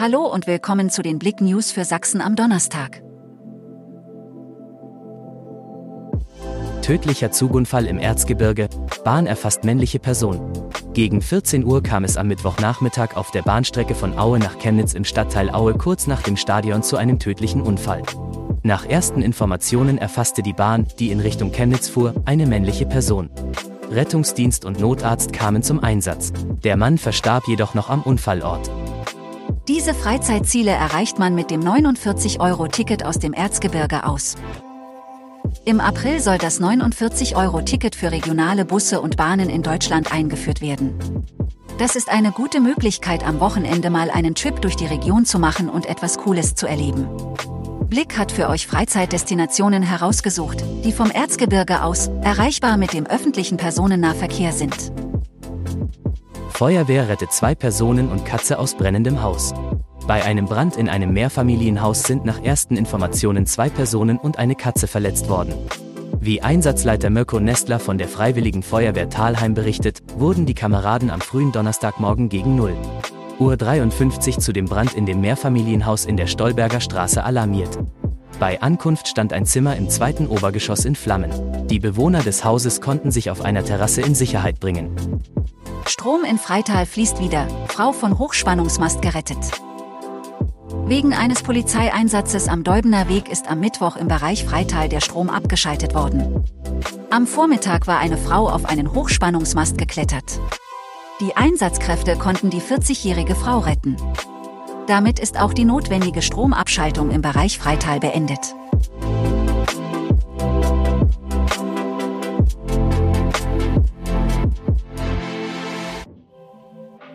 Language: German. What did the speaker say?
Hallo und willkommen zu den Blick News für Sachsen am Donnerstag. Tödlicher Zugunfall im Erzgebirge, Bahn erfasst männliche Person. Gegen 14 Uhr kam es am Mittwochnachmittag auf der Bahnstrecke von Aue nach Chemnitz im Stadtteil Aue kurz nach dem Stadion zu einem tödlichen Unfall. Nach ersten Informationen erfasste die Bahn, die in Richtung Chemnitz fuhr, eine männliche Person. Rettungsdienst und Notarzt kamen zum Einsatz. Der Mann verstarb jedoch noch am Unfallort. Diese Freizeitziele erreicht man mit dem 49-Euro-Ticket aus dem Erzgebirge aus. Im April soll das 49-Euro-Ticket für regionale Busse und Bahnen in Deutschland eingeführt werden. Das ist eine gute Möglichkeit, am Wochenende mal einen Trip durch die Region zu machen und etwas Cooles zu erleben. Blick hat für euch Freizeitdestinationen herausgesucht, die vom Erzgebirge aus erreichbar mit dem öffentlichen Personennahverkehr sind. Feuerwehr rettet zwei Personen und Katze aus brennendem Haus. Bei einem Brand in einem Mehrfamilienhaus sind nach ersten Informationen zwei Personen und eine Katze verletzt worden. Wie Einsatzleiter Mirko Nestler von der Freiwilligen Feuerwehr Talheim berichtet, wurden die Kameraden am frühen Donnerstagmorgen gegen 0 Uhr 53 zu dem Brand in dem Mehrfamilienhaus in der Stolberger Straße alarmiert. Bei Ankunft stand ein Zimmer im zweiten Obergeschoss in Flammen. Die Bewohner des Hauses konnten sich auf einer Terrasse in Sicherheit bringen. Strom in Freital fließt wieder, Frau von Hochspannungsmast gerettet. Wegen eines Polizeieinsatzes am Deubener Weg ist am Mittwoch im Bereich Freital der Strom abgeschaltet worden. Am Vormittag war eine Frau auf einen Hochspannungsmast geklettert. Die Einsatzkräfte konnten die 40-jährige Frau retten. Damit ist auch die notwendige Stromabschaltung im Bereich Freital beendet.